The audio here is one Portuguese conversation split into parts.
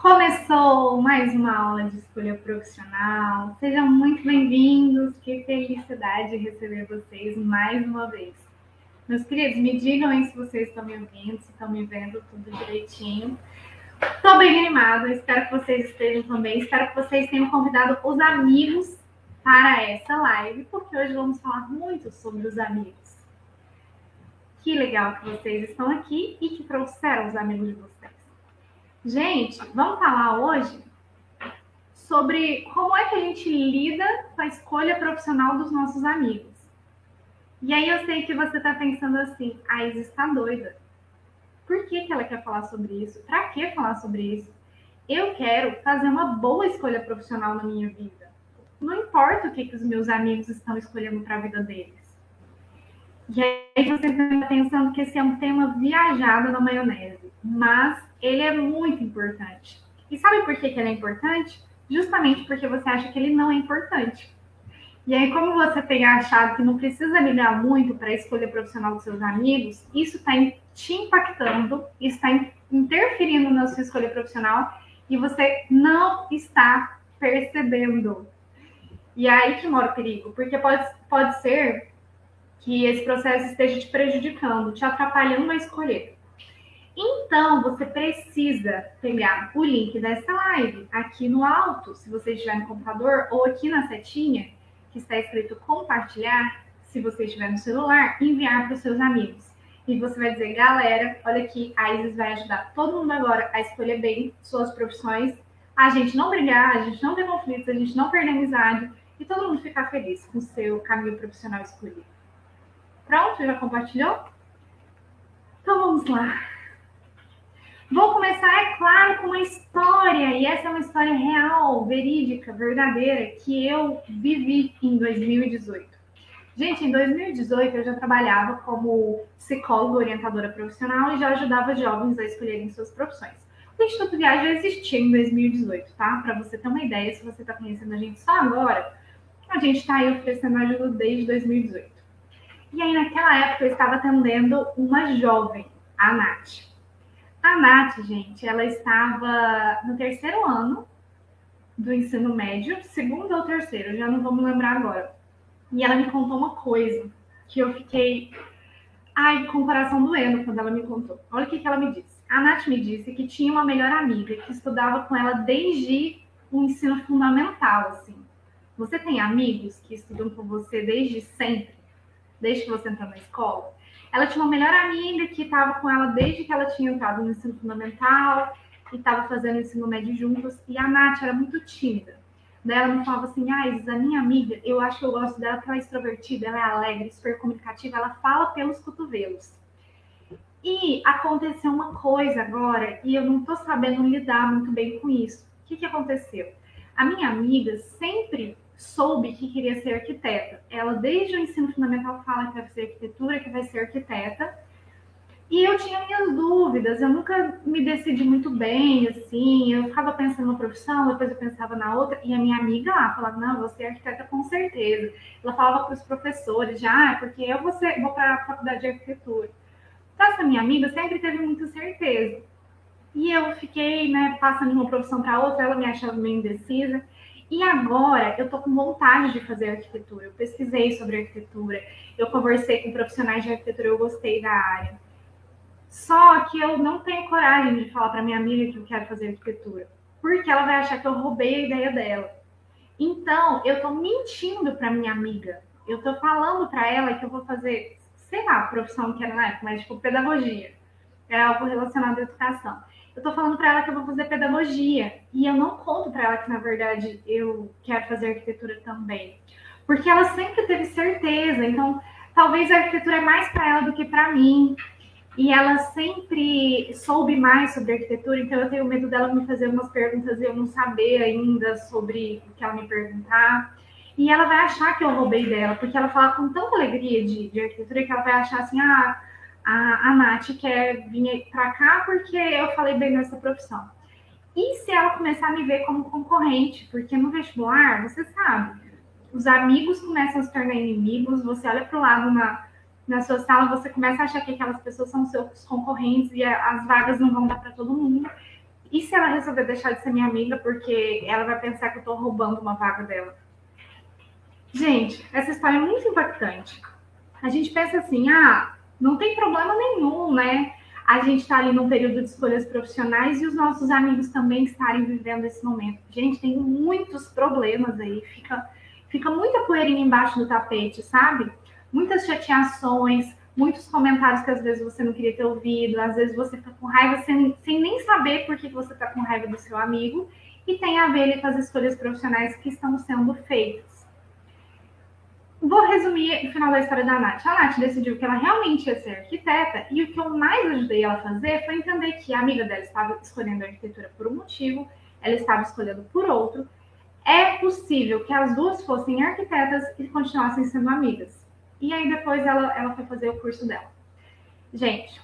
Começou mais uma aula de escolha profissional. Sejam muito bem-vindos. Que felicidade receber vocês mais uma vez. Meus queridos, me digam aí se vocês estão me ouvindo, se estão me vendo tudo direitinho. Estou bem animada, espero que vocês estejam também. Espero que vocês tenham convidado os amigos para essa live, porque hoje vamos falar muito sobre os amigos. Que legal que vocês estão aqui e que trouxeram os amigos de vocês. Gente, vamos falar hoje sobre como é que a gente lida com a escolha profissional dos nossos amigos. E aí eu sei que você está pensando assim, a Isa está doida. Por que, que ela quer falar sobre isso? Para que falar sobre isso? Eu quero fazer uma boa escolha profissional na minha vida. Não importa o que, que os meus amigos estão escolhendo para a vida deles. E aí você está pensando que esse é um tema viajado na maionese. Mas ele é muito importante. E sabe por que, que ele é importante? Justamente porque você acha que ele não é importante. E aí, como você tem achado que não precisa ligar muito para a escolha profissional dos seus amigos, isso está te impactando, está interferindo na sua escolha profissional e você não está percebendo. E é aí que mora o perigo, porque pode, pode ser que esse processo esteja te prejudicando, te atrapalhando a escolher. Então, você precisa pegar o link dessa live aqui no alto, se você estiver no computador, ou aqui na setinha, que está escrito compartilhar, se você estiver no celular, enviar para os seus amigos. E você vai dizer, galera, olha aqui, a Isis vai ajudar todo mundo agora a escolher bem suas profissões, a gente não brigar, a gente não ter conflitos, a gente não perder amizade e todo mundo ficar feliz com o seu caminho profissional escolhido. Pronto? Já compartilhou? Então vamos lá. Vou começar, é claro, com uma história, e essa é uma história real, verídica, verdadeira, que eu vivi em 2018. Gente, em 2018 eu já trabalhava como psicóloga orientadora profissional e já ajudava jovens a escolherem suas profissões. O Instituto Viagem já existia em 2018, tá? Para você ter uma ideia, se você está conhecendo a gente só agora, a gente está aí oferecendo ajuda desde 2018. E aí, naquela época, eu estava atendendo uma jovem, a Nath. A Nath, gente, ela estava no terceiro ano do ensino médio, segundo ou terceiro, já não vou me lembrar agora. E ela me contou uma coisa que eu fiquei, ai, com o coração doendo quando ela me contou. Olha o que, que ela me disse. A Nath me disse que tinha uma melhor amiga que estudava com ela desde o ensino fundamental, assim. Você tem amigos que estudam com você desde sempre, desde que você entrou na escola? Ela tinha uma melhor amiga que estava com ela desde que ela tinha entrado no ensino fundamental e estava fazendo ensino médio juntos. E a Nath era muito tímida. Daí ela me falava assim: Ah, a minha amiga, eu acho que eu gosto dela porque ela é extrovertida, ela é alegre, super comunicativa, ela fala pelos cotovelos. E aconteceu uma coisa agora e eu não estou sabendo lidar muito bem com isso. O que, que aconteceu? A minha amiga sempre soube que queria ser arquiteta. Ela, desde o ensino fundamental, fala que vai ser arquitetura, que vai ser arquiteta. E eu tinha minhas dúvidas, eu nunca me decidi muito bem, assim, eu ficava pensando na profissão, depois eu pensava na outra, e a minha amiga lá falava, não, você é arquiteta com certeza. Ela falava para os professores, já, ah, porque eu vou, vou para a faculdade de arquitetura. Então, essa minha amiga sempre teve muita certeza. E eu fiquei, né, passando de uma profissão para outra, ela me achava meio indecisa. E agora eu tô com vontade de fazer arquitetura. Eu pesquisei sobre arquitetura, eu conversei com profissionais de arquitetura, eu gostei da área. Só que eu não tenho coragem de falar para minha amiga que eu quero fazer arquitetura, porque ela vai achar que eu roubei a ideia dela. Então, eu tô mentindo para minha amiga. Eu tô falando para ela que eu vou fazer, sei lá, profissão que era na época, mas tipo pedagogia. Era algo relacionado à educação eu tô falando para ela que eu vou fazer pedagogia. E eu não conto para ela que, na verdade, eu quero fazer arquitetura também. Porque ela sempre teve certeza. Então, talvez a arquitetura é mais para ela do que para mim. E ela sempre soube mais sobre arquitetura, então eu tenho medo dela me fazer umas perguntas e eu não saber ainda sobre o que ela me perguntar. E ela vai achar que eu roubei dela, porque ela fala com tanta alegria de, de arquitetura que ela vai achar assim: ah, a, a Nath quer vir para cá porque eu falei bem nessa profissão. E se ela começar a me ver como concorrente? Porque no vestibular, você sabe, os amigos começam a se tornar inimigos, você olha para o lado na, na sua sala, você começa a achar que aquelas pessoas são seus concorrentes e as vagas não vão dar para todo mundo. E se ela resolver deixar de ser minha amiga porque ela vai pensar que eu estou roubando uma vaga dela? Gente, essa história é muito impactante. A gente pensa assim, ah, não tem problema nenhum, né? A gente está ali num período de escolhas profissionais e os nossos amigos também estarem vivendo esse momento. Gente, tem muitos problemas aí, fica, fica muita poeirinha embaixo do tapete, sabe? Muitas chateações, muitos comentários que às vezes você não queria ter ouvido, às vezes você fica com raiva sem, sem nem saber por que você está com raiva do seu amigo, e tem a ver com as escolhas profissionais que estão sendo feitas. Vou resumir o final da história da Nath. A Nath decidiu que ela realmente ia ser arquiteta, e o que eu mais ajudei ela a fazer foi entender que a amiga dela estava escolhendo a arquitetura por um motivo, ela estava escolhendo por outro. É possível que as duas fossem arquitetas e continuassem sendo amigas. E aí depois ela, ela foi fazer o curso dela. Gente,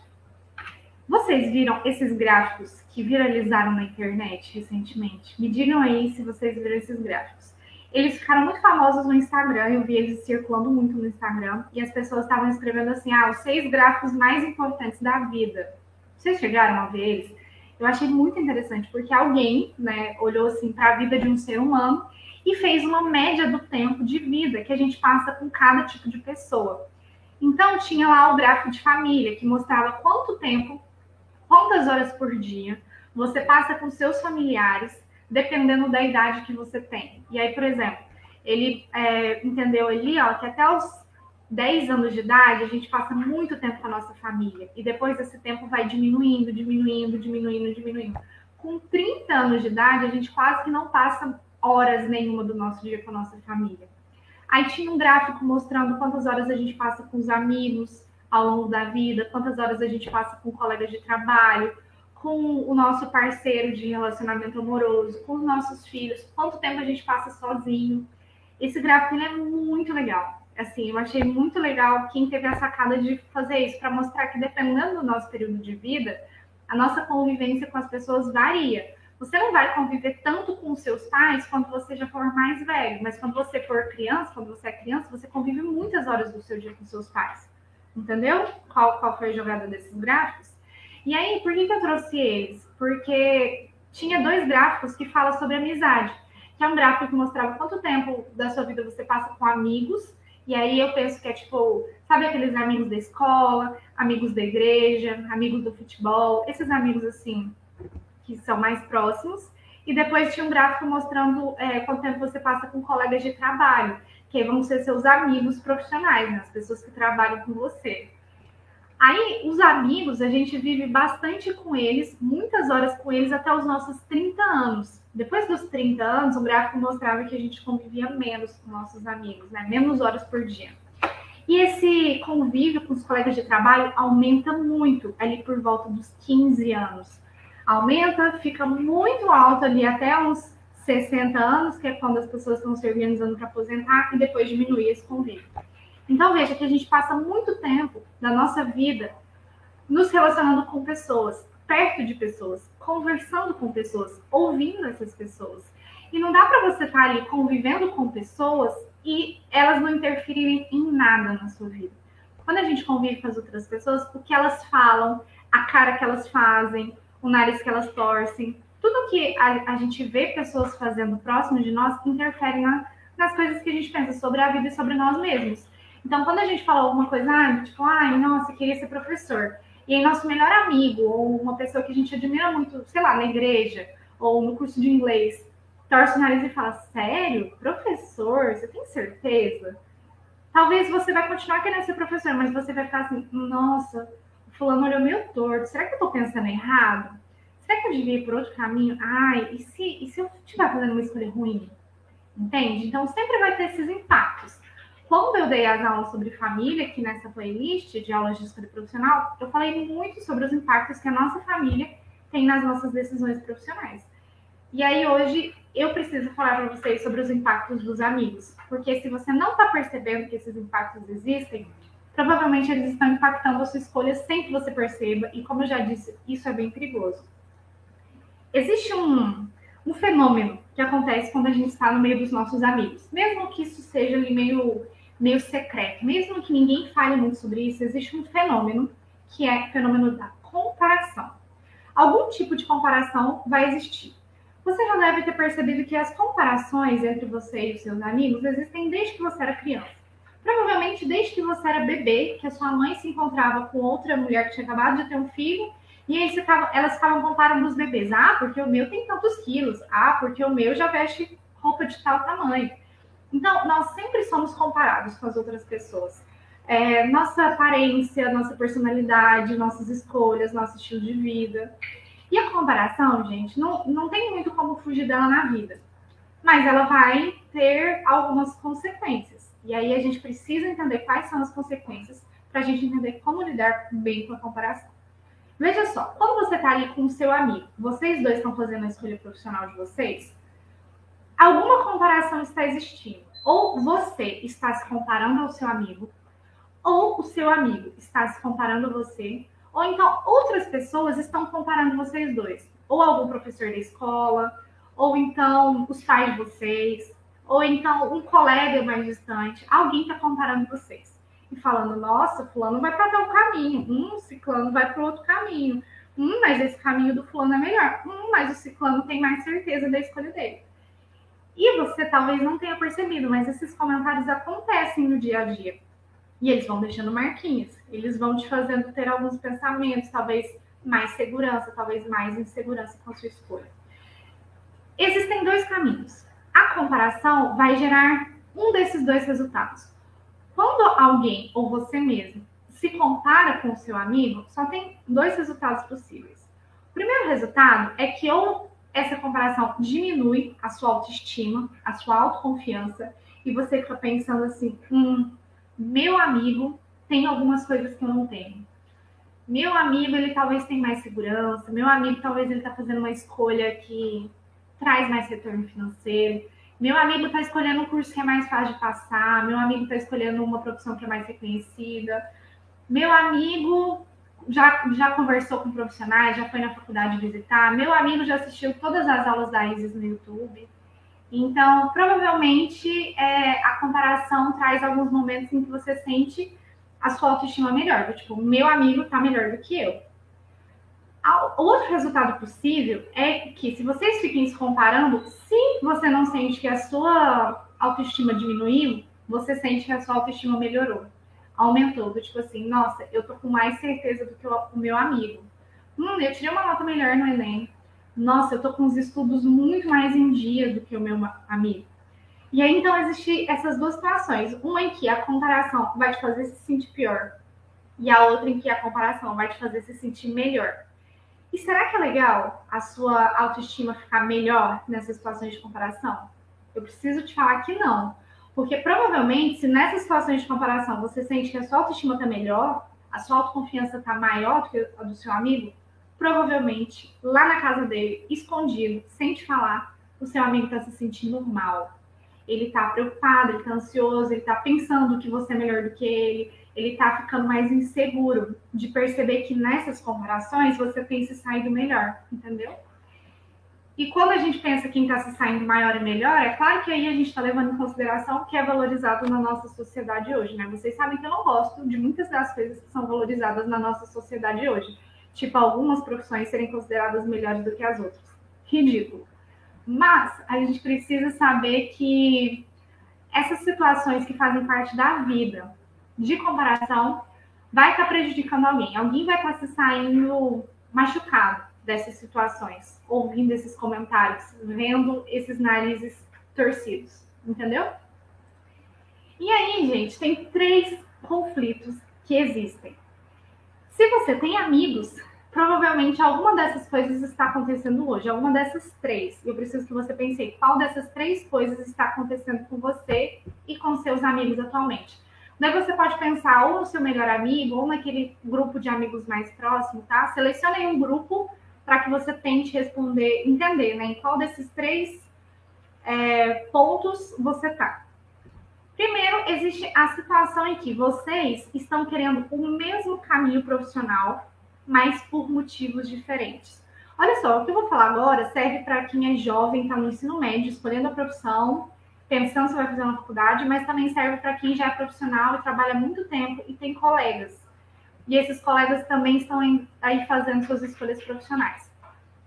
vocês viram esses gráficos que viralizaram na internet recentemente? Me digam aí se vocês viram esses gráficos. Eles ficaram muito famosos no Instagram, eu vi eles circulando muito no Instagram, e as pessoas estavam escrevendo assim: ah, os seis gráficos mais importantes da vida. Vocês chegaram a ver eles? Eu achei muito interessante, porque alguém né, olhou assim para a vida de um ser humano e fez uma média do tempo de vida que a gente passa com cada tipo de pessoa. Então, tinha lá o gráfico de família, que mostrava quanto tempo, quantas horas por dia você passa com seus familiares, dependendo da idade que você tem. E aí, por exemplo, ele é, entendeu ali ó, que até os 10 anos de idade a gente passa muito tempo com a nossa família. E depois esse tempo vai diminuindo, diminuindo, diminuindo, diminuindo. Com 30 anos de idade, a gente quase que não passa horas nenhuma do nosso dia com a nossa família. Aí tinha um gráfico mostrando quantas horas a gente passa com os amigos ao longo da vida, quantas horas a gente passa com colegas de trabalho, com o nosso parceiro de relacionamento amoroso, com os nossos filhos, quanto tempo a gente passa sozinho. Esse gráfico é muito legal. Assim, eu achei muito legal quem teve a sacada de fazer isso para mostrar que dependendo do nosso período de vida, a nossa convivência com as pessoas varia. Você não vai conviver tanto com seus pais quando você já for mais velho, mas quando você for criança, quando você é criança, você convive muitas horas do seu dia com seus pais. Entendeu? Qual, qual foi a jogada desses gráficos? E aí, por que, que eu trouxe eles? Porque tinha dois gráficos que falam sobre amizade. Que é um gráfico que mostrava quanto tempo da sua vida você passa com amigos. E aí eu penso que é tipo, sabe aqueles amigos da escola, amigos da igreja, amigos do futebol, esses amigos assim, que são mais próximos, e depois tinha um gráfico mostrando é, quanto tempo você passa com colegas de trabalho, que vão ser seus amigos profissionais, né? as pessoas que trabalham com você. Aí, os amigos, a gente vive bastante com eles, muitas horas com eles até os nossos 30 anos. Depois dos 30 anos, o gráfico mostrava que a gente convivia menos com nossos amigos, né? Menos horas por dia. E esse convívio com os colegas de trabalho aumenta muito ali por volta dos 15 anos aumenta, fica muito alto ali até uns 60 anos, que é quando as pessoas estão se organizando para aposentar, e depois diminuir esse convívio. Então, veja que a gente passa muito tempo da nossa vida nos relacionando com pessoas, perto de pessoas, conversando com pessoas, ouvindo essas pessoas. E não dá para você estar tá ali convivendo com pessoas e elas não interferirem em nada na sua vida. Quando a gente convive com as outras pessoas, o que elas falam, a cara que elas fazem, o nariz que elas torcem. Tudo que a, a gente vê pessoas fazendo próximo de nós interfere na, nas coisas que a gente pensa sobre a vida e sobre nós mesmos. Então, quando a gente fala alguma coisa, ah, tipo, ai, nossa, queria ser professor. E aí, nosso melhor amigo, ou uma pessoa que a gente admira muito, sei lá, na igreja, ou no curso de inglês, torce o nariz e fala, sério? Professor? Você tem certeza? Talvez você vai continuar querendo ser professor, mas você vai ficar assim, nossa, fulano olhou meio torto, será que eu tô pensando errado? Será que eu devia ir por outro caminho? Ai, e se, e se eu estiver fazendo uma escolha ruim? Entende? Então sempre vai ter esses impactos. Quando eu dei as aulas sobre família, aqui nessa playlist de aulas de escolha profissional, eu falei muito sobre os impactos que a nossa família tem nas nossas decisões profissionais. E aí hoje eu preciso falar para vocês sobre os impactos dos amigos, porque se você não está percebendo que esses impactos existem, provavelmente eles estão impactando a sua escolha sem que você perceba, e como eu já disse, isso é bem perigoso. Existe um, um fenômeno que acontece quando a gente está no meio dos nossos amigos, mesmo que isso seja ali meio, meio secreto, mesmo que ninguém fale muito sobre isso, existe um fenômeno que é o fenômeno da comparação. algum tipo de comparação vai existir. Você já deve ter percebido que as comparações entre você e os seus amigos existem desde que você era criança. Provavelmente desde que você era bebê, que a sua mãe se encontrava com outra mulher que tinha acabado de ter um filho, e aí elas ficavam comparando os bebês. Ah, porque o meu tem tantos quilos. Ah, porque o meu já veste roupa de tal tamanho. Então, nós sempre somos comparados com as outras pessoas. É, nossa aparência, nossa personalidade, nossas escolhas, nosso estilo de vida. E a comparação, gente, não, não tem muito como fugir dela na vida. Mas ela vai ter algumas consequências. E aí a gente precisa entender quais são as consequências para a gente entender como lidar bem com a comparação. Veja só, quando você está ali com o seu amigo, vocês dois estão fazendo a escolha profissional de vocês, alguma comparação está existindo. Ou você está se comparando ao seu amigo, ou o seu amigo está se comparando a você, ou então outras pessoas estão comparando vocês dois. Ou algum professor da escola, ou então os pais de vocês, ou então um colega mais distante. Alguém está comparando vocês e falando: nossa, Fulano vai para tal caminho, um Ciclano vai para outro caminho, hum, mas esse caminho do Fulano é melhor, hum, mas o Ciclano tem mais certeza da escolha dele. E você talvez não tenha percebido, mas esses comentários acontecem no dia a dia. E eles vão deixando marquinhas, eles vão te fazendo ter alguns pensamentos, talvez mais segurança, talvez mais insegurança com a sua escolha. Existem dois caminhos. A comparação vai gerar um desses dois resultados. Quando alguém ou você mesmo se compara com o seu amigo, só tem dois resultados possíveis. O primeiro resultado é que ou essa comparação diminui a sua autoestima, a sua autoconfiança, e você fica pensando assim: hum, meu amigo tem algumas coisas que eu não tenho. Meu amigo, ele talvez tenha mais segurança. Meu amigo, talvez ele está fazendo uma escolha que traz mais retorno financeiro. Meu amigo está escolhendo um curso que é mais fácil de passar. Meu amigo está escolhendo uma profissão que é mais reconhecida. Meu amigo já, já conversou com profissionais, já foi na faculdade visitar. Meu amigo já assistiu todas as aulas da Isis no YouTube. Então, provavelmente, é, a comparação traz alguns momentos em que você sente a sua autoestima melhor. Tipo, meu amigo está melhor do que eu. Outro resultado possível é que, se vocês fiquem se comparando, se você não sente que a sua autoestima diminuiu, você sente que a sua autoestima melhorou aumentou. Do tipo assim, nossa, eu tô com mais certeza do que o, meu amigo. Hum, eu tirei uma nota melhor no Enem. Nossa, eu tô com os estudos muito mais em dia do que o meu amigo. E aí, então, existem essas duas situações. Uma em que a comparação vai te fazer se sentir pior. E a outra em que a comparação vai te fazer se sentir melhor. E será que é legal a sua autoestima ficar melhor nessas situações de comparação? Eu preciso te falar que não. Porque provavelmente, se nessas situações de comparação você sente que a sua autoestima está melhor, a sua autoconfiança está maior do que a do seu amigo, provavelmente lá na casa dele, escondido, sem te falar, o seu amigo está se sentindo mal. Ele está preocupado, ele está ansioso, ele está pensando que você é melhor do que ele, ele está ficando mais inseguro de perceber que nessas comparações você tem se saído melhor, entendeu? E quando a gente pensa quem está se saindo maior e melhor, é claro que aí a gente está levando em consideração o que é valorizado na nossa sociedade hoje, né? Vocês sabem que eu não gosto de muitas das coisas que são valorizadas na nossa sociedade hoje. Tipo, algumas profissões serem consideradas melhores do que as outras. Ridículo. Mas a gente precisa saber que essas situações que fazem parte da vida de comparação vai estar tá prejudicando alguém. Alguém vai estar tá se saindo machucado dessas situações, ouvindo esses comentários, vendo esses narizes torcidos, entendeu? E aí, gente, tem três conflitos que existem. Se você tem amigos, provavelmente alguma dessas coisas está acontecendo hoje, alguma dessas três. Eu preciso que você pense qual dessas três coisas está acontecendo com você e com seus amigos atualmente. Daí você pode pensar ou no seu melhor amigo, ou naquele grupo de amigos mais próximo, tá? Selecione um grupo para que você tente responder, entender, né, em qual desses três é, pontos você está. Primeiro, existe a situação em que vocês estão querendo o mesmo caminho profissional, mas por motivos diferentes. Olha só, o que eu vou falar agora serve para quem é jovem, está no ensino médio, escolhendo a profissão, pensando se vai fazer uma faculdade, mas também serve para quem já é profissional e trabalha muito tempo e tem colegas e esses colegas também estão aí fazendo suas escolhas profissionais.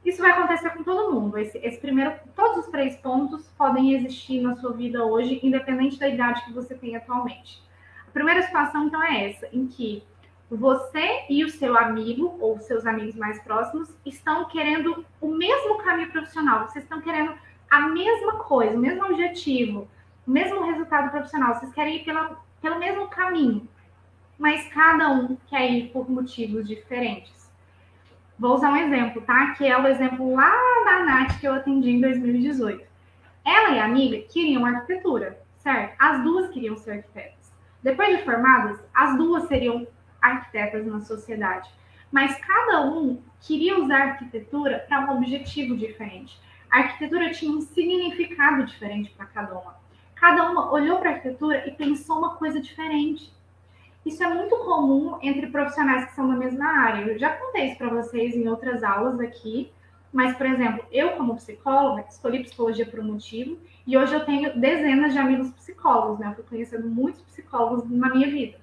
Isso vai acontecer com todo mundo. Esse, esse, primeiro, todos os três pontos podem existir na sua vida hoje, independente da idade que você tem atualmente. A primeira situação, então, é essa, em que você e o seu amigo, ou seus amigos mais próximos, estão querendo o mesmo caminho profissional, vocês estão querendo a mesma coisa, o mesmo objetivo, o mesmo resultado profissional, vocês querem ir pela, pelo mesmo caminho, mas cada um quer ir por motivos diferentes. Vou usar um exemplo, tá? Que é o exemplo lá da Nath que eu atendi em 2018. Ela e a amiga queriam arquitetura, certo? As duas queriam ser arquitetas. Depois de formadas, as duas seriam arquitetas na sociedade. Mas cada um queria usar a arquitetura para um objetivo diferente. A arquitetura tinha um significado diferente para cada uma. Cada uma olhou para a arquitetura e pensou uma coisa diferente. Isso é muito comum entre profissionais que são da mesma área. Eu já contei isso para vocês em outras aulas aqui, mas, por exemplo, eu, como psicóloga, escolhi psicologia por um motivo e hoje eu tenho dezenas de amigos psicólogos, né? Eu fui conhecendo muitos psicólogos na minha vida.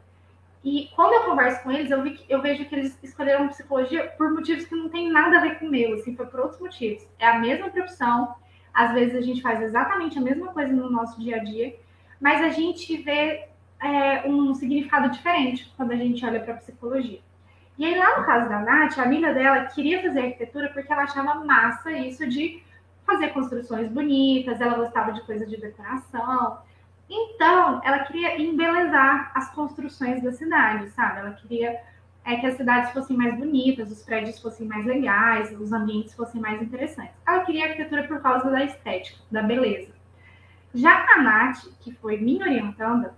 E quando eu converso com eles, eu, vi, eu vejo que eles escolheram psicologia por motivos que não tem nada a ver com o meu, assim, foi por outros motivos. É a mesma profissão, às vezes a gente faz exatamente a mesma coisa no nosso dia a dia, mas a gente vê é, um significado diferente quando a gente olha para a psicologia. E aí, lá no caso da Nath, a amiga dela queria fazer arquitetura porque ela achava massa isso de fazer construções bonitas, ela gostava de coisa de decoração. Então, ela queria embelezar as construções da cidade, sabe? Ela queria é, que as cidades fossem mais bonitas, os prédios fossem mais legais, os ambientes fossem mais interessantes. Ela queria arquitetura por causa da estética, da beleza. Já a Nath, que foi me orientando,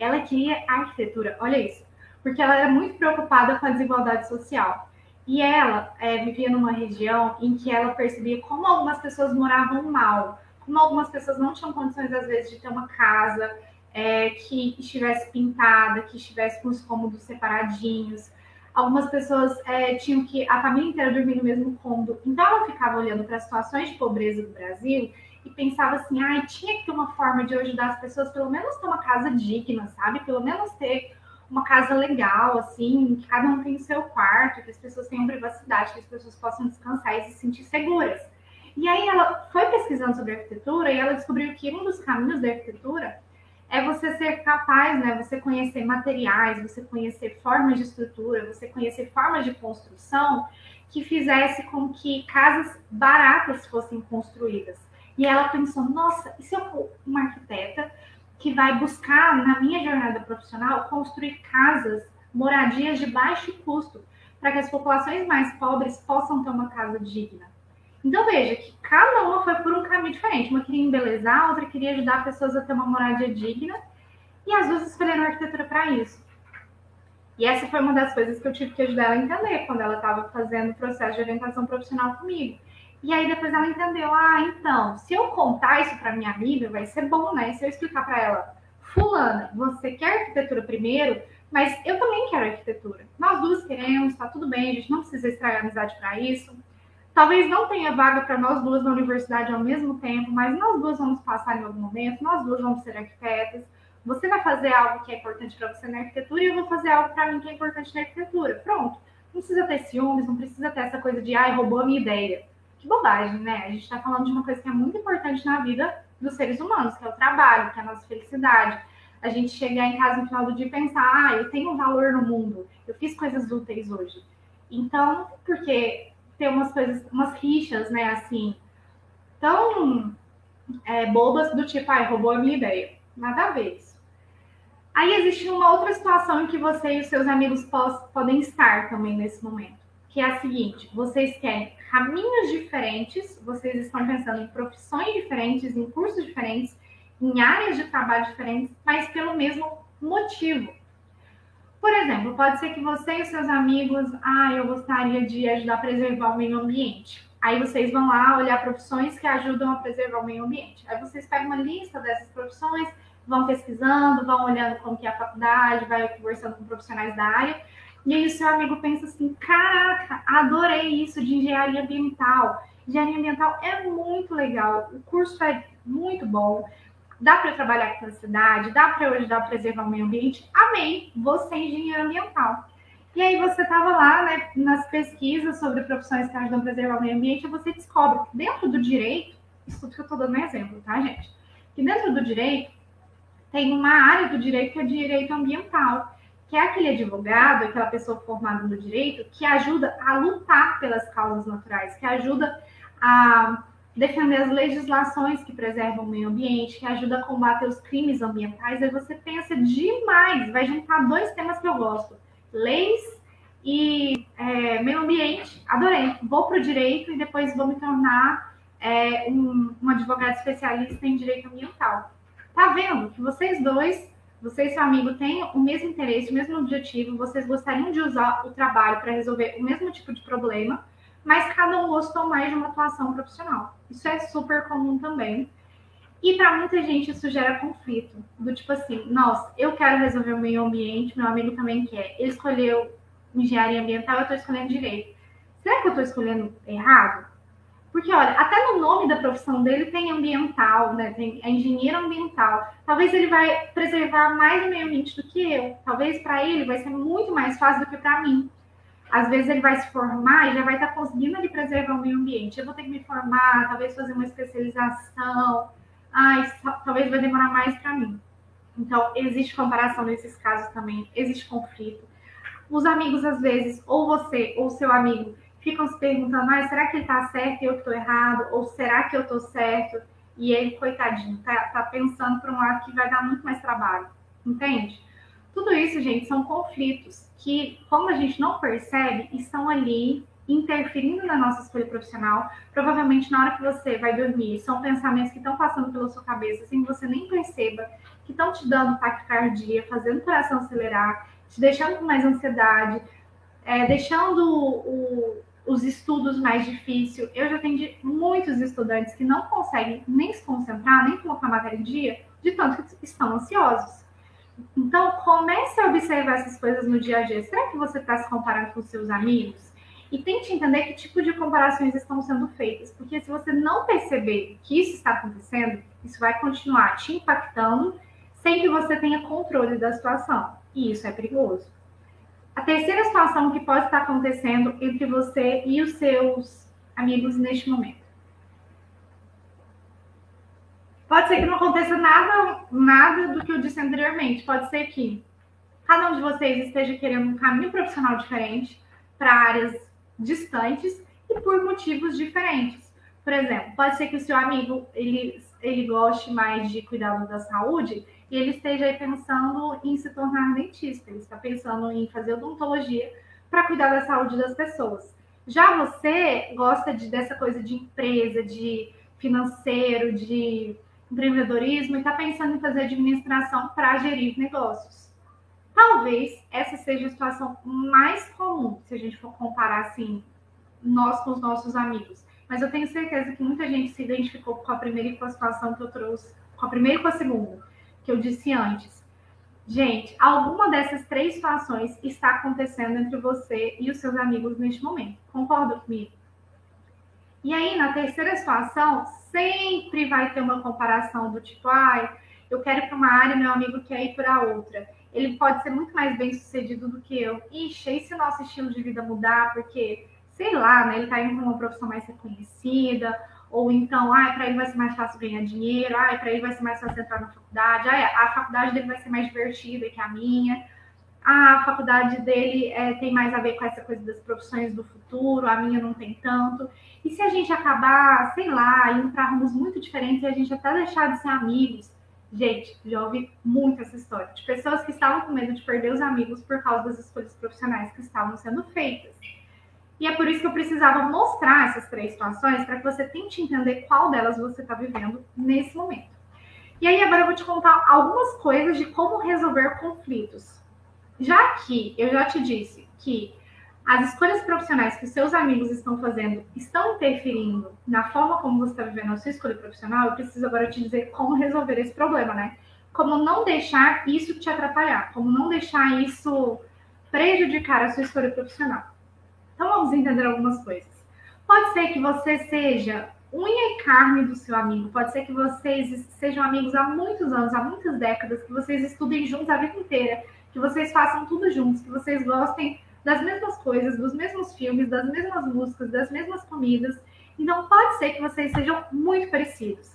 ela queria arquitetura, olha isso, porque ela era muito preocupada com a desigualdade social. E ela é, vivia numa região em que ela percebia como algumas pessoas moravam mal, como algumas pessoas não tinham condições, às vezes, de ter uma casa é, que estivesse pintada, que estivesse com os cômodos separadinhos. Algumas pessoas é, tinham que a família inteira dormir no mesmo cômodo. Então, ela ficava olhando para as situações de pobreza do Brasil e pensava assim, ai, ah, tinha que ter uma forma de ajudar as pessoas, pelo menos ter uma casa digna, sabe? Pelo menos ter uma casa legal, assim, que cada um tem o seu quarto, que as pessoas tenham privacidade, que as pessoas possam descansar e se sentir seguras. E aí ela foi pesquisando sobre arquitetura e ela descobriu que um dos caminhos da arquitetura é você ser capaz, né, você conhecer materiais, você conhecer formas de estrutura, você conhecer formas de construção que fizesse com que casas baratas fossem construídas. E ela pensou: nossa, e se eu for uma arquiteta que vai buscar, na minha jornada profissional, construir casas, moradias de baixo custo, para que as populações mais pobres possam ter uma casa digna? Então veja que cada uma foi por um caminho diferente. Uma queria embelezar, a outra queria ajudar pessoas a ter uma moradia digna, e as duas escolheram a arquitetura para isso. E essa foi uma das coisas que eu tive que ajudar ela a entender quando ela estava fazendo o processo de orientação profissional comigo. E aí depois ela entendeu, ah, então, se eu contar isso para minha amiga, vai ser bom, né? Se eu explicar para ela, fulana, você quer arquitetura primeiro, mas eu também quero arquitetura. Nós duas queremos, tá tudo bem, a gente não precisa estragar a amizade para isso. Talvez não tenha vaga para nós duas na universidade ao mesmo tempo, mas nós duas vamos passar em algum momento, nós duas vamos ser arquitetas. Você vai fazer algo que é importante para você na arquitetura e eu vou fazer algo para mim que é importante na arquitetura. Pronto. Não precisa ter ciúmes, não precisa ter essa coisa de, ai, roubou a minha ideia que bobagem, né? A gente está falando de uma coisa que é muito importante na vida dos seres humanos, que é o trabalho, que é a nossa felicidade. A gente chegar em casa no final do dia e pensar, ah, eu tenho valor no mundo, eu fiz coisas úteis hoje. Então, porque tem umas coisas, umas rixas, né, assim, tão é, bobas do tipo, ai, roubou a minha ideia. Nada a ver isso. Aí existe uma outra situação em que você e os seus amigos podem estar também nesse momento, que é a seguinte: vocês querem caminhos diferentes, vocês estão pensando em profissões diferentes, em cursos diferentes, em áreas de trabalho diferentes, mas pelo mesmo motivo. Por exemplo, pode ser que você e seus amigos, ah, eu gostaria de ajudar a preservar o meio ambiente. Aí vocês vão lá olhar profissões que ajudam a preservar o meio ambiente. Aí vocês pegam uma lista dessas profissões, vão pesquisando, vão olhando como que é a faculdade, vai conversando com profissionais da área e aí o seu amigo pensa assim: caraca, adorei isso de engenharia ambiental. Engenharia ambiental é muito legal, o curso é muito bom, dá para trabalhar aqui na cidade, dá para ajudar a preservar o meio ambiente. Amei, você é engenheiro ambiental. E aí você estava lá, né, nas pesquisas sobre profissões que ajudam a preservar o meio ambiente, e você descobre que dentro do direito, isso que eu estou dando um exemplo, tá, gente? Que dentro do direito tem uma área do direito que é direito ambiental, que é aquele advogado, aquela pessoa formada no direito, que ajuda a lutar pelas causas naturais, que ajuda a defender as legislações que preservam o meio ambiente, que ajuda a combater os crimes ambientais. Aí você pensa demais, vai juntar dois temas que eu gosto: leis e é, meio ambiente. Adorei. Vou para o direito e depois vou me tornar é, um, um advogado especialista em direito ambiental. Tá vendo que vocês dois, você e seu amigo têm o mesmo interesse, o mesmo objetivo, vocês gostariam de usar o trabalho para resolver o mesmo tipo de problema, mas cada um gostou mais de uma atuação profissional. Isso é super comum também. E para muita gente isso gera conflito, do tipo assim, nossa, eu quero resolver o meio ambiente, meu amigo também quer. Ele escolheu engenharia ambiental, eu estou escolhendo direito. Será que eu estou escolhendo errado? Porque, olha, até no nome da profissão dele tem ambiental, né? Tem engenheiro ambiental. Talvez ele vai preservar mais o meio ambiente do que eu. Talvez para ele vai ser muito mais fácil do que para mim. Às vezes ele vai se formar e já vai estar tá conseguindo preservar o meio ambiente. Eu vou ter que me formar, talvez fazer uma especialização. Ai, talvez vai demorar mais para mim. Então, existe comparação nesses casos também, existe conflito. Os amigos, às vezes, ou você ou seu amigo, ficam se perguntando, ah, será que ele está certo e eu estou errado? Ou será que eu estou certo? E ele, coitadinho, tá, tá pensando para um lado que vai dar muito mais trabalho, entende? Tudo isso, gente, são conflitos que, como a gente não percebe, estão ali interferindo na nossa escolha profissional. Provavelmente, na hora que você vai dormir, são pensamentos que estão passando pela sua cabeça sem que você nem perceba, que estão te dando taquicardia, fazendo o coração acelerar, te deixando com mais ansiedade, é, deixando o, os estudos mais difíceis. Eu já atendi muitos estudantes que não conseguem nem se concentrar, nem colocar a matéria em dia, de tanto que estão ansiosos. Então, comece a observar essas coisas no dia a dia. Será que você está se comparando com seus amigos? E tente entender que tipo de comparações estão sendo feitas. Porque se você não perceber que isso está acontecendo, isso vai continuar te impactando sem que você tenha controle da situação. E isso é perigoso. A terceira situação que pode estar acontecendo entre você e os seus amigos neste momento. Pode ser que não aconteça nada, nada do que eu disse anteriormente. Pode ser que cada um de vocês esteja querendo um caminho profissional diferente para áreas distantes e por motivos diferentes. Por exemplo, pode ser que o seu amigo ele, ele goste mais de cuidado da saúde e ele esteja aí pensando em se tornar dentista, ele está pensando em fazer odontologia para cuidar da saúde das pessoas. Já você gosta de, dessa coisa de empresa, de financeiro, de empreendedorismo e está pensando em fazer administração para gerir negócios. Talvez essa seja a situação mais comum, se a gente for comparar assim, nós com os nossos amigos. Mas eu tenho certeza que muita gente se identificou com a primeira e com a situação que eu trouxe, com a primeira e com a segunda que eu disse antes. Gente, alguma dessas três situações está acontecendo entre você e os seus amigos neste momento. Concorda comigo? E aí, na terceira situação, sempre vai ter uma comparação do tipo, ai, eu quero ir para uma área, meu amigo quer ir para outra. Ele pode ser muito mais bem sucedido do que eu. Ixi, e se nosso estilo de vida mudar? Porque, sei lá, né, ele está indo para uma profissão mais reconhecida, ou então, ah, para ele vai ser mais fácil ganhar dinheiro, ah, para ele vai ser mais fácil entrar na faculdade, ah, a faculdade dele vai ser mais divertida que a minha, ah, a faculdade dele é, tem mais a ver com essa coisa das profissões do futuro, a minha não tem tanto. E se a gente acabar, sei lá, indo para rumos muito diferentes e a gente até deixar de ser amigos? Gente, já ouvi muito essa história de pessoas que estavam com medo de perder os amigos por causa das escolhas profissionais que estavam sendo feitas. E é por isso que eu precisava mostrar essas três situações para que você tente entender qual delas você está vivendo nesse momento. E aí agora eu vou te contar algumas coisas de como resolver conflitos. Já que eu já te disse que as escolhas profissionais que seus amigos estão fazendo estão interferindo na forma como você está vivendo a sua escolha profissional, eu preciso agora te dizer como resolver esse problema, né? Como não deixar isso te atrapalhar, como não deixar isso prejudicar a sua escolha profissional. Então vamos entender algumas coisas. Pode ser que você seja unha e carne do seu amigo, pode ser que vocês sejam amigos há muitos anos, há muitas décadas, que vocês estudem juntos a vida inteira, que vocês façam tudo juntos, que vocês gostem das mesmas coisas, dos mesmos filmes, das mesmas músicas, das mesmas comidas. Então pode ser que vocês sejam muito parecidos.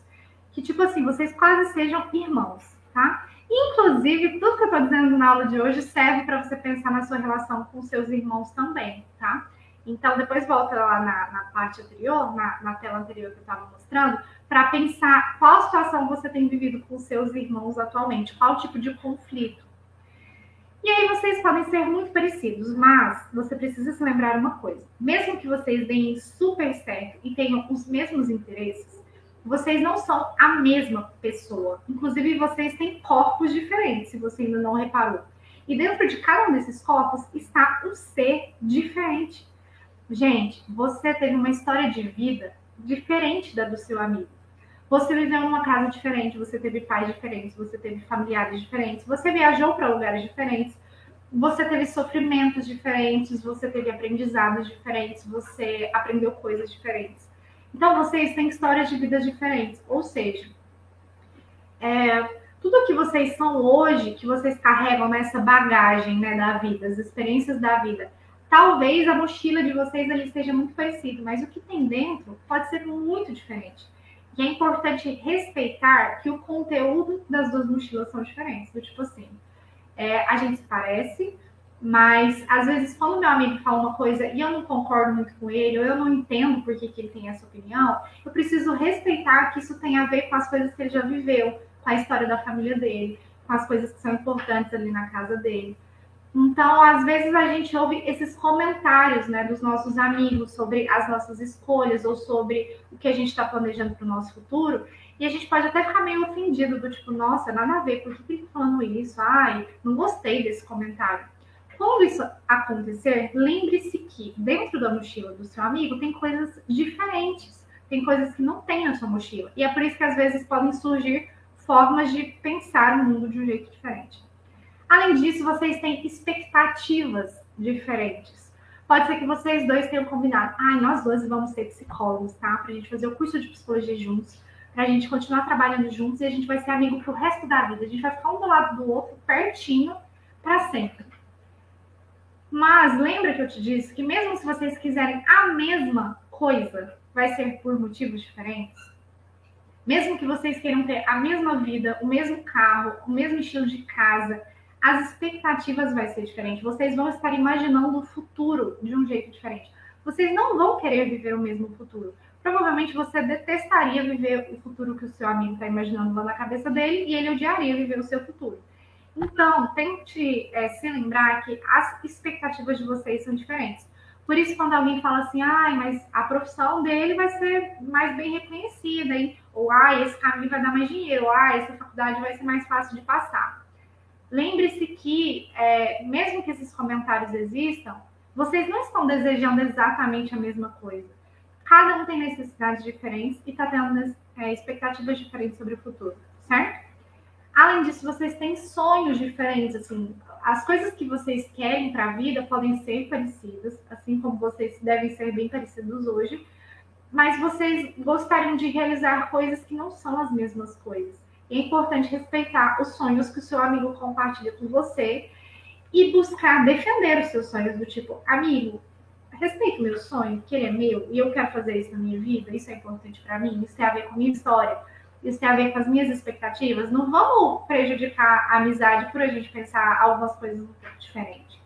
Que tipo assim, vocês quase sejam irmãos, tá? Inclusive, tudo que eu estou dizendo na aula de hoje serve para você pensar na sua relação com seus irmãos também, tá? Então, depois volta lá na, na parte anterior, na, na, tela anterior que eu estava mostrando, para pensar qual situação você tem vivido com seus irmãos atualmente, qual tipo de conflito. E aí vocês podem ser muito parecidos, mas você precisa se lembrar uma coisa: mesmo que vocês deem super certo e tenham os mesmos interesses, vocês não são a mesma pessoa. Inclusive, vocês têm corpos diferentes, se você ainda não reparou. E dentro de cada um desses corpos está um ser diferente. Gente, você teve uma história de vida diferente da do seu amigo. Você viveu numa casa diferente, você teve pais diferentes, você teve familiares diferentes, você viajou para lugares diferentes, você teve sofrimentos diferentes, você teve aprendizados diferentes, você aprendeu coisas diferentes. Então, vocês têm histórias de vidas diferentes. Ou seja, é, tudo que vocês são hoje, que vocês carregam nessa bagagem né, da vida, as experiências da vida, talvez a mochila de vocês ali seja muito parecida, mas o que tem dentro pode ser muito diferente. E é importante respeitar que o conteúdo das duas mochilas são diferentes. Do tipo assim, é, a gente se parece, mas às vezes quando meu amigo fala uma coisa e eu não concordo muito com ele, ou eu não entendo por que, que ele tem essa opinião, eu preciso respeitar que isso tem a ver com as coisas que ele já viveu, com a história da família dele, com as coisas que são importantes ali na casa dele. Então, às vezes a gente ouve esses comentários, né, dos nossos amigos sobre as nossas escolhas ou sobre o que a gente está planejando para o nosso futuro, e a gente pode até ficar meio ofendido do tipo, nossa, nada a ver, por que ele tá falando isso? Ai, não gostei desse comentário. Quando isso acontecer, lembre-se que dentro da mochila do seu amigo tem coisas diferentes, tem coisas que não tem na sua mochila. E é por isso que às vezes podem surgir formas de pensar o mundo de um jeito diferente. Além disso, vocês têm expectativas diferentes. Pode ser que vocês dois tenham combinado, ai, ah, nós dois vamos ser psicólogos, tá? Pra gente fazer o curso de psicologia juntos, pra gente continuar trabalhando juntos e a gente vai ser amigo pro resto da vida. A gente vai ficar um do lado do outro, pertinho, para sempre. Mas lembra que eu te disse que mesmo se vocês quiserem a mesma coisa, vai ser por motivos diferentes? Mesmo que vocês queiram ter a mesma vida, o mesmo carro, o mesmo estilo de casa, as expectativas vai ser diferente. Vocês vão estar imaginando o futuro de um jeito diferente. Vocês não vão querer viver o mesmo futuro. Provavelmente você detestaria viver o futuro que o seu amigo está imaginando lá na cabeça dele e ele odiaria viver o seu futuro. Então, tente é, se lembrar que as expectativas de vocês são diferentes. Por isso, quando alguém fala assim, ai, mas a profissão dele vai ser mais bem reconhecida, hein? Ou, ai, esse caminho vai dar mais dinheiro, ou, ai, essa faculdade vai ser mais fácil de passar. Lembre-se que, é, mesmo que esses comentários existam, vocês não estão desejando exatamente a mesma coisa. Cada um tem necessidades diferentes e está tendo é, expectativas diferentes sobre o futuro, certo? Além disso, vocês têm sonhos diferentes, assim, as coisas que vocês querem para a vida podem ser parecidas, assim como vocês devem ser bem parecidos hoje, mas vocês gostariam de realizar coisas que não são as mesmas coisas é importante respeitar os sonhos que o seu amigo compartilha com você e buscar defender os seus sonhos do tipo, amigo, respeito o meu sonho, que ele é meu e eu quero fazer isso na minha vida, isso é importante para mim, isso tem a ver com a minha história, isso tem a ver com as minhas expectativas. Não vamos prejudicar a amizade por a gente pensar algumas coisas um pouco diferentes.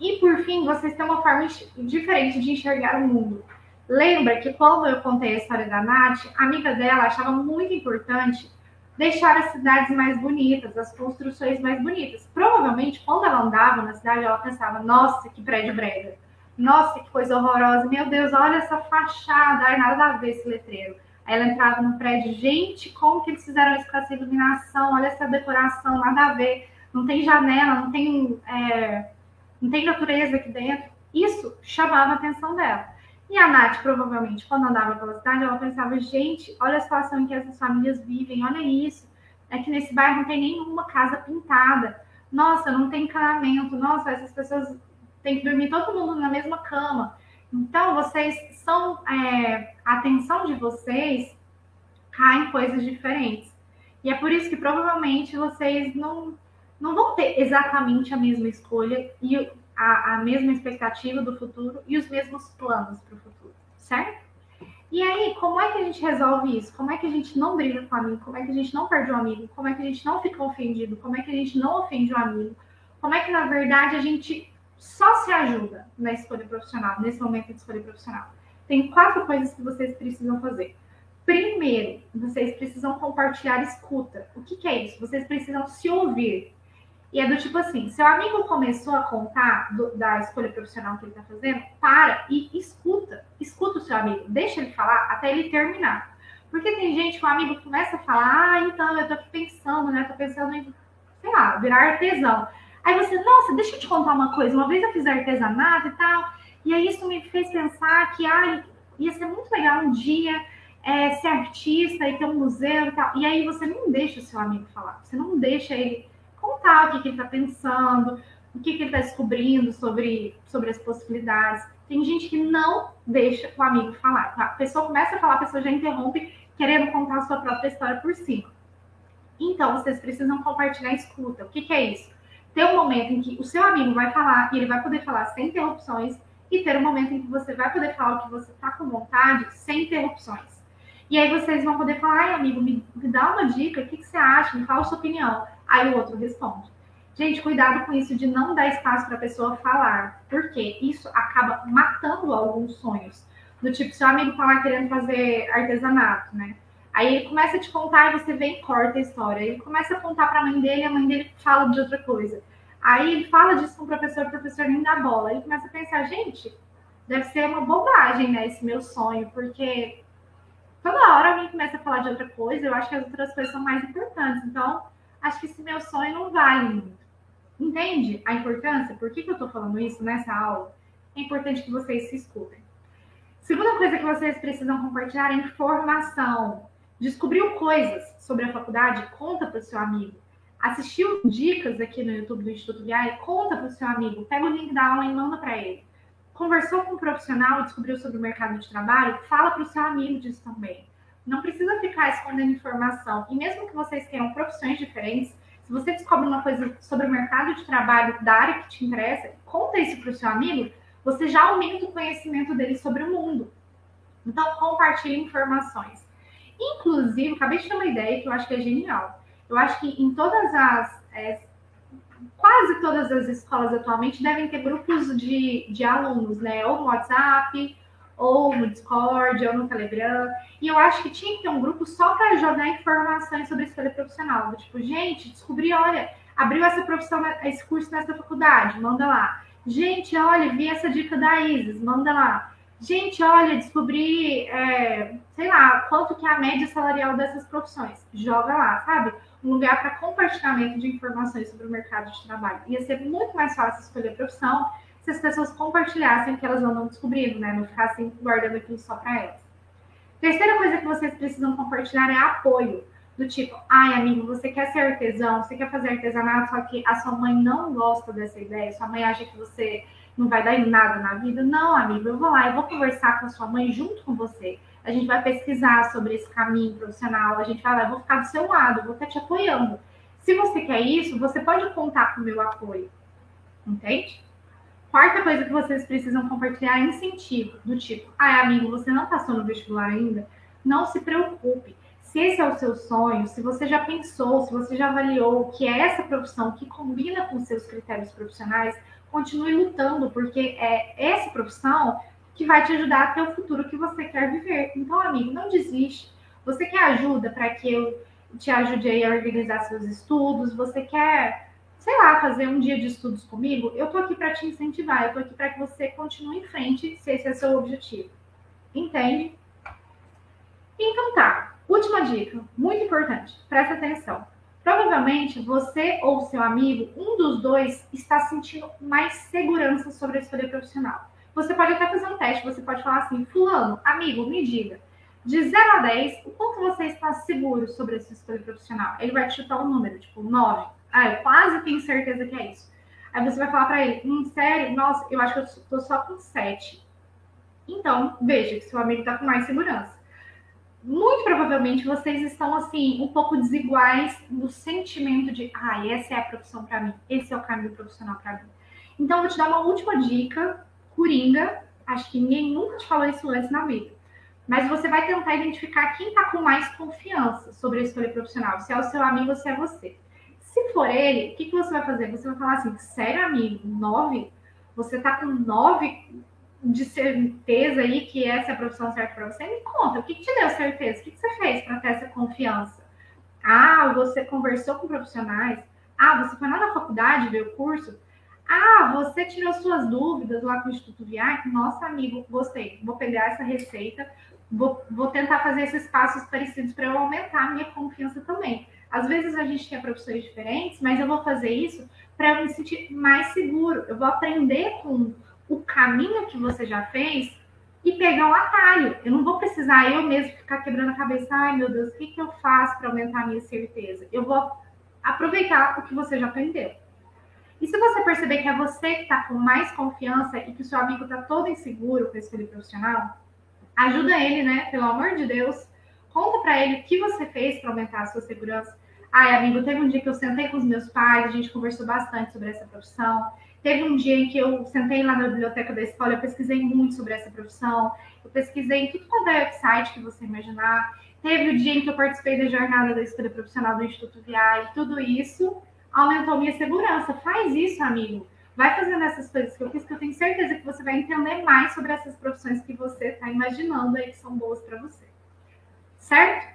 E por fim, vocês têm uma forma diferente de enxergar o mundo. Lembra que quando eu contei a história da Nath, a amiga dela achava muito importante deixar as cidades mais bonitas, as construções mais bonitas. Provavelmente, quando ela andava na cidade, ela pensava: nossa, que prédio brega. Nossa, que coisa horrorosa. Meu Deus, olha essa fachada. Ai, nada a ver esse letreiro. Aí ela entrava no prédio, gente, como que eles fizeram isso com essa iluminação? Olha essa decoração, nada a ver. Não tem janela, não tem, é, não tem natureza aqui dentro. Isso chamava a atenção dela. E a Nath, provavelmente, quando andava pela cidade, ela pensava, gente, olha a situação em que essas famílias vivem, olha isso. É que nesse bairro não tem nenhuma casa pintada. Nossa, não tem encanamento. Nossa, essas pessoas têm que dormir todo mundo na mesma cama. Então, vocês são. É, a atenção de vocês cai em coisas diferentes. E é por isso que provavelmente vocês não, não vão ter exatamente a mesma escolha. E a, a mesma expectativa do futuro e os mesmos planos para o futuro, certo? E aí, como é que a gente resolve isso? Como é que a gente não briga com o amigo? Como é que a gente não perde o amigo? Como é que a gente não fica ofendido? Como é que a gente não ofende o amigo? Como é que, na verdade, a gente só se ajuda na escolha profissional, nesse momento de escolha profissional? Tem quatro coisas que vocês precisam fazer. Primeiro, vocês precisam compartilhar escuta. O que, que é isso? Vocês precisam se ouvir. E é do tipo assim: seu amigo começou a contar do, da escolha profissional que ele está fazendo, para e escuta. Escuta o seu amigo, deixa ele falar até ele terminar. Porque tem gente que o amigo começa a falar, ah, então eu tô aqui pensando, né? Tô pensando em, sei lá, virar artesão. Aí você, nossa, deixa eu te contar uma coisa. Uma vez eu fiz artesanato e tal, e aí isso me fez pensar que ah, ia ser muito legal um dia é, ser artista e ter um museu e tal. E aí você não deixa o seu amigo falar, você não deixa ele contar o que, que ele está pensando, o que, que ele está descobrindo sobre, sobre as possibilidades. Tem gente que não deixa o amigo falar. A pessoa começa a falar, a pessoa já interrompe, querendo contar a sua própria história por cima. Então, vocês precisam compartilhar a escuta. O que, que é isso? Ter um momento em que o seu amigo vai falar e ele vai poder falar sem interrupções, e ter um momento em que você vai poder falar o que você está com vontade, sem interrupções. E aí vocês vão poder falar, ai, amigo, me, me dá uma dica, o que, que você acha? Me fala a sua opinião. Aí o outro responde. Gente, cuidado com isso de não dar espaço para a pessoa falar, porque isso acaba matando alguns sonhos. Do tipo, seu amigo tá lá querendo fazer artesanato, né? Aí ele começa a te contar e você vem e corta a história. Ele começa a contar para a mãe dele, a mãe dele fala de outra coisa. Aí ele fala disso com o professor, o professor nem dá bola. Ele começa a pensar, gente, deve ser uma bobagem, né, esse meu sonho, porque toda hora alguém começa a falar de outra coisa, eu acho que as outras coisas são mais importantes. Então, acho que esse meu sonho não vale muito. Entende a importância? Por que, que eu estou falando isso nessa aula? É importante que vocês se escutem. Segunda coisa que vocês precisam compartilhar é informação. Descobriu coisas sobre a faculdade? Conta para o seu amigo. Assistiu dicas aqui no YouTube do Instituto VI? Conta para o seu amigo. Pega o link da aula e manda para ele. Conversou com um profissional e descobriu sobre o mercado de trabalho? Fala para o seu amigo disso também. Não precisa ficar escondendo informação. E mesmo que vocês tenham profissões diferentes, se você descobre uma coisa sobre o mercado de trabalho da área que te interessa, conta isso para o seu amigo, você já aumenta o conhecimento dele sobre o mundo. Então, compartilhe informações. Inclusive, acabei de ter uma ideia que eu acho que é genial. Eu acho que em todas as. É, quase todas as escolas atualmente devem ter grupos de, de alunos, né? Ou no WhatsApp, ou no Discord, ou no Telegram. E eu acho que tinha que ter um grupo só para jogar informações sobre escolha profissional. Tipo, gente, descobri, olha, abriu essa profissão, esse curso nessa faculdade, manda lá. Gente, olha, vi essa dica da Isis, manda lá. Gente, olha, descobri, é, sei lá, quanto que é a média salarial dessas profissões. Joga lá, sabe? Um lugar para compartilhamento de informações sobre o mercado de trabalho. Ia ser muito mais fácil escolher profissão se as pessoas compartilhassem o que elas andam descobrindo, né? Não ficassem guardando aquilo só para elas. Terceira coisa que vocês precisam compartilhar é apoio. Do tipo, ai, amigo, você quer ser artesão, você quer fazer artesanato, só que a sua mãe não gosta dessa ideia, sua mãe acha que você não vai dar em nada na vida. Não, amigo, eu vou lá, eu vou conversar com a sua mãe junto com você. A gente vai pesquisar sobre esse caminho profissional, a gente vai lá, eu vou ficar do seu lado, vou estar te apoiando. Se você quer isso, você pode contar com o meu apoio. Entende? Quarta coisa que vocês precisam compartilhar é incentivo, do tipo, ah, amigo, você não passou no vestibular ainda? Não se preocupe. Se esse é o seu sonho, se você já pensou, se você já avaliou que é essa profissão que combina com seus critérios profissionais, continue lutando, porque é essa profissão que vai te ajudar a ter o futuro que você quer viver. Então, amigo, não desiste. Você quer ajuda para que eu te ajude a organizar seus estudos? Você quer sei lá, fazer um dia de estudos comigo, eu tô aqui para te incentivar, eu tô aqui para que você continue em frente, se esse é seu objetivo. Entende? Então tá, última dica, muito importante, presta atenção. Provavelmente você ou seu amigo, um dos dois, está sentindo mais segurança sobre a escolha profissional. Você pode até fazer um teste, você pode falar assim, fulano, amigo, me diga, de 0 a 10, o quanto você está seguro sobre essa escolha profissional? Ele vai te chutar um número, tipo 9, ah, eu quase tenho certeza que é isso. Aí você vai falar para ele, hum, sério? Nossa, eu acho que eu tô só com sete. Então, veja que seu amigo tá com mais segurança. Muito provavelmente vocês estão assim, um pouco desiguais no sentimento de, ah, essa é a profissão para mim, esse é o caminho profissional para mim. Então, vou te dar uma última dica, coringa. Acho que ninguém nunca te falou isso antes na vida. Mas você vai tentar identificar quem está com mais confiança sobre a escolha profissional, se é o seu amigo ou se é você. For ele, o que, que você vai fazer? Você vai falar assim, sério, amigo, nove? Você está com nove de certeza aí que essa é a profissão certa para você? Me conta, o que, que te deu certeza? O que, que você fez para ter essa confiança? Ah, você conversou com profissionais? Ah, você foi lá na faculdade ver o curso? Ah, você tirou suas dúvidas lá com o Instituto Viar? Nossa, amigo, gostei. Vou pegar essa receita, vou, vou tentar fazer esses passos parecidos para eu aumentar a minha confiança também. Às vezes a gente quer profissões diferentes, mas eu vou fazer isso para me sentir mais seguro. Eu vou aprender com o caminho que você já fez e pegar um atalho. Eu não vou precisar eu mesmo ficar quebrando a cabeça. Ai, meu Deus, o que, que eu faço para aumentar a minha certeza? Eu vou aproveitar o que você já aprendeu. E se você perceber que é você que está com mais confiança e que o seu amigo está todo inseguro com a escolha profissional, ajuda ele, né? Pelo amor de Deus. Conta para ele o que você fez para aumentar a sua segurança. Ai, amigo, teve um dia que eu sentei com os meus pais, a gente conversou bastante sobre essa profissão. Teve um dia em que eu sentei lá na biblioteca da escola, eu pesquisei muito sobre essa profissão, eu pesquisei em tudo quanto é website que você imaginar. Teve o dia em que eu participei da jornada da escolha profissional do Instituto VIA e tudo isso aumentou minha segurança. Faz isso, amigo. Vai fazendo essas coisas que eu fiz, que eu tenho certeza que você vai entender mais sobre essas profissões que você está imaginando aí que são boas para você. Certo?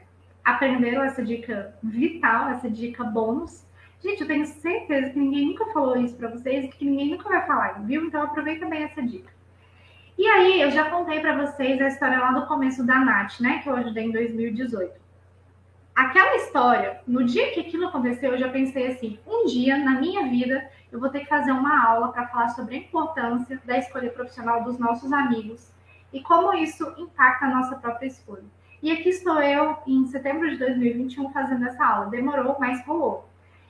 Aprenderam essa dica vital, essa dica bônus? Gente, eu tenho certeza que ninguém nunca falou isso para vocês e que ninguém nunca vai falar, viu? Então aproveita bem essa dica. E aí, eu já contei para vocês a história lá do começo da Nath, né? Que eu ajudei em 2018. Aquela história, no dia que aquilo aconteceu, eu já pensei assim: um dia na minha vida eu vou ter que fazer uma aula para falar sobre a importância da escolha profissional dos nossos amigos e como isso impacta a nossa própria escolha. E aqui estou eu, em setembro de 2021, fazendo essa aula. Demorou, mas rolou.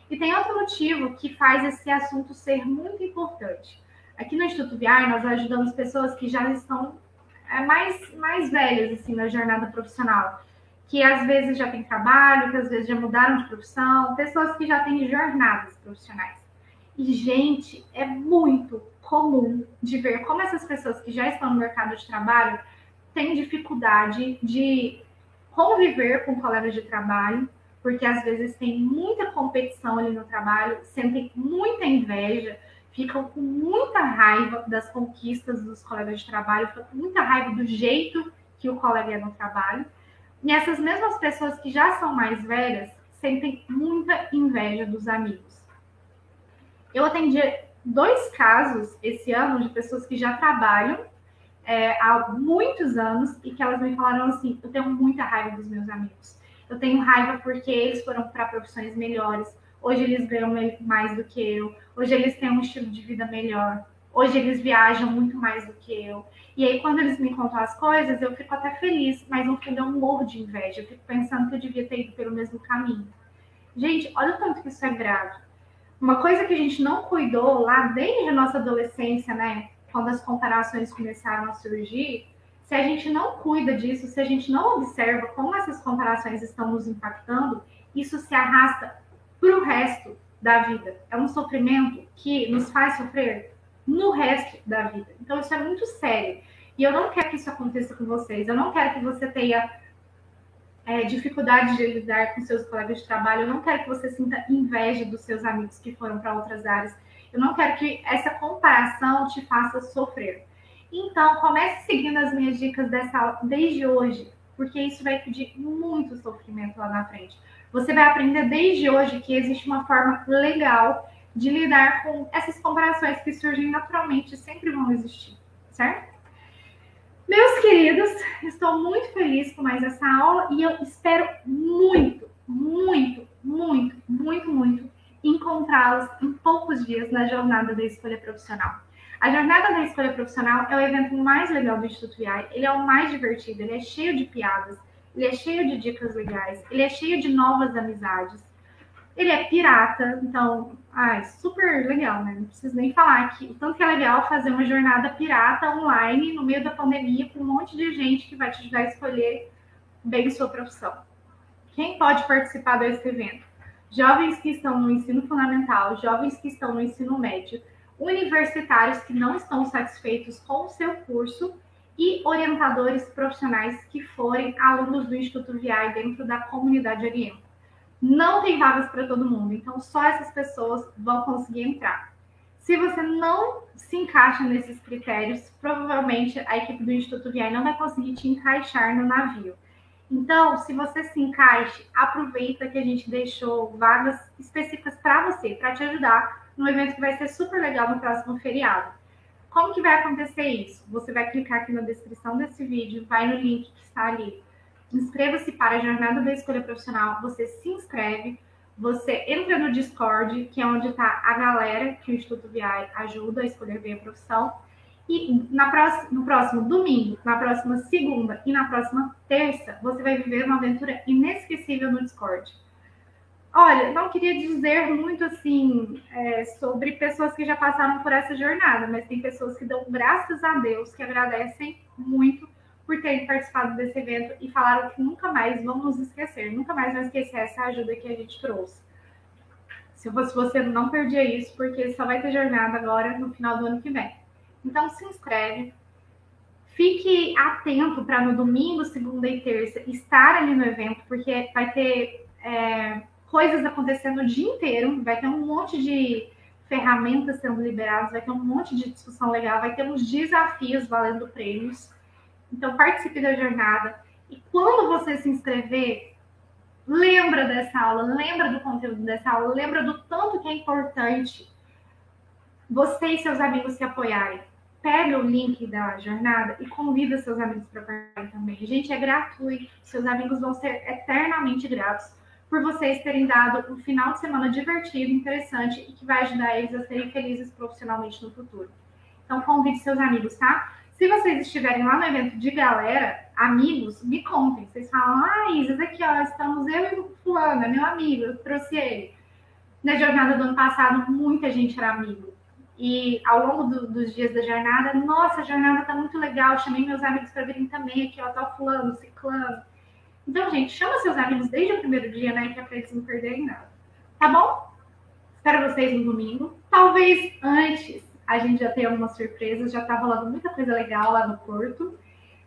E tem outro motivo que faz esse assunto ser muito importante. Aqui no Instituto VR, nós ajudamos pessoas que já estão é, mais, mais velhas assim, na jornada profissional, que às vezes já têm trabalho, que às vezes já mudaram de profissão, pessoas que já têm jornadas profissionais. E, gente, é muito comum de ver como essas pessoas que já estão no mercado de trabalho têm dificuldade de conviver com colegas de trabalho, porque às vezes tem muita competição ali no trabalho, sentem muita inveja, ficam com muita raiva das conquistas dos colegas de trabalho, ficam com muita raiva do jeito que o colega é no trabalho. E essas mesmas pessoas que já são mais velhas sentem muita inveja dos amigos. Eu atendi dois casos esse ano de pessoas que já trabalham é, há muitos anos e que elas me falaram assim: eu tenho muita raiva dos meus amigos eu tenho raiva porque eles foram para profissões melhores. Hoje eles ganham mais do que eu. Hoje eles têm um estilo de vida melhor. Hoje eles viajam muito mais do que eu. E aí, quando eles me contam as coisas, eu fico até feliz, mas no fundo eu morro de inveja. Eu fico pensando que eu devia ter ido pelo mesmo caminho. Gente, olha o tanto que isso é grave. Uma coisa que a gente não cuidou lá desde a nossa adolescência, né? Quando as comparações começaram a surgir, se a gente não cuida disso, se a gente não observa como essas comparações estão nos impactando, isso se arrasta para o resto da vida. É um sofrimento que nos faz sofrer no resto da vida. Então, isso é muito sério. E eu não quero que isso aconteça com vocês. Eu não quero que você tenha é, dificuldade de lidar com seus colegas de trabalho. Eu não quero que você sinta inveja dos seus amigos que foram para outras áreas. Eu não quero que essa comparação te faça sofrer. Então, comece seguindo as minhas dicas dessa aula desde hoje, porque isso vai pedir muito sofrimento lá na frente. Você vai aprender desde hoje que existe uma forma legal de lidar com essas comparações que surgem naturalmente, sempre vão existir, certo? Meus queridos, estou muito feliz com mais essa aula e eu espero muito, muito, muito, muito, muito encontrá-los em poucos dias na jornada da escolha profissional. A jornada da escolha profissional é o evento mais legal do Instituto VI. Ele é o mais divertido, ele é cheio de piadas, ele é cheio de dicas legais, ele é cheio de novas amizades. Ele é pirata, então, ai, super legal, né? Não preciso nem falar aqui. O tanto que é legal fazer uma jornada pirata online no meio da pandemia com um monte de gente que vai te ajudar a escolher bem sua profissão. Quem pode participar desse evento? Jovens que estão no ensino fundamental, jovens que estão no ensino médio, universitários que não estão satisfeitos com o seu curso e orientadores profissionais que forem alunos do Instituto VI dentro da comunidade Orienta. Não tem vagas para todo mundo, então só essas pessoas vão conseguir entrar. Se você não se encaixa nesses critérios, provavelmente a equipe do Instituto VI não vai conseguir te encaixar no navio. Então, se você se encaixe, aproveita que a gente deixou vagas específicas para você, para te ajudar no evento que vai ser super legal no próximo feriado. Como que vai acontecer isso? Você vai clicar aqui na descrição desse vídeo, vai no link que está ali. Inscreva-se para a Jornada da Escolha Profissional, você se inscreve, você entra no Discord, que é onde está a galera que o Instituto VI ajuda a escolher bem a profissão, e na próxima, no próximo domingo, na próxima segunda e na próxima terça, você vai viver uma aventura inesquecível no Discord. Olha, não queria dizer muito assim é, sobre pessoas que já passaram por essa jornada, mas tem pessoas que dão graças a Deus, que agradecem muito por terem participado desse evento e falaram que nunca mais vão nos esquecer, nunca mais vão esquecer essa ajuda que a gente trouxe. Se fosse você, não perdia isso, porque só vai ter jornada agora no final do ano que vem. Então se inscreve. Fique atento para no domingo, segunda e terça estar ali no evento, porque vai ter é, coisas acontecendo o dia inteiro, vai ter um monte de ferramentas sendo liberadas, vai ter um monte de discussão legal, vai ter uns desafios valendo prêmios. Então participe da jornada. E quando você se inscrever, lembra dessa aula, lembra do conteúdo dessa aula, lembra do tanto que é importante você e seus amigos se apoiarem pega o link da jornada e convida seus amigos para participar também. Gente, é gratuito. Seus amigos vão ser eternamente gratos por vocês terem dado um final de semana divertido, interessante e que vai ajudar eles a serem felizes profissionalmente no futuro. Então, convide seus amigos, tá? Se vocês estiverem lá no evento de galera, amigos, me contem. Vocês falam, ah, Isis, aqui, ó, estamos eu e o fulano, é meu amigo, eu trouxe ele. Na jornada do ano passado, muita gente era amigo. E ao longo do, dos dias da jornada, nossa, a jornada tá muito legal. Chamei meus amigos para virem também aqui, ó, tá fulano, ciclano. Então, gente, chama seus amigos desde o primeiro dia, né? Que é para eles não perderem nada. Tá bom? Espero vocês no domingo. Talvez antes a gente já tenha algumas surpresas. Já tá rolando muita coisa legal lá no Porto.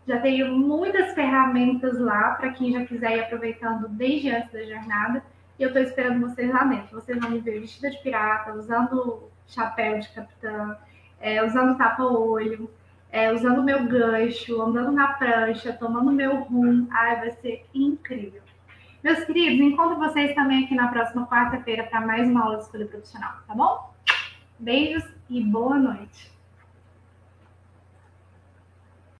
Já tenho muitas ferramentas lá para quem já quiser ir aproveitando desde antes da jornada. E eu tô esperando vocês lá dentro. Vocês vão me ver vestida de pirata, usando chapéu de capitã, é, usando tapa-olho, é, usando meu gancho, andando na prancha, tomando meu rum. Ai, vai ser incrível. Meus queridos, encontro vocês também aqui na próxima quarta-feira para mais uma aula de escolha profissional, tá bom? Beijos e boa noite.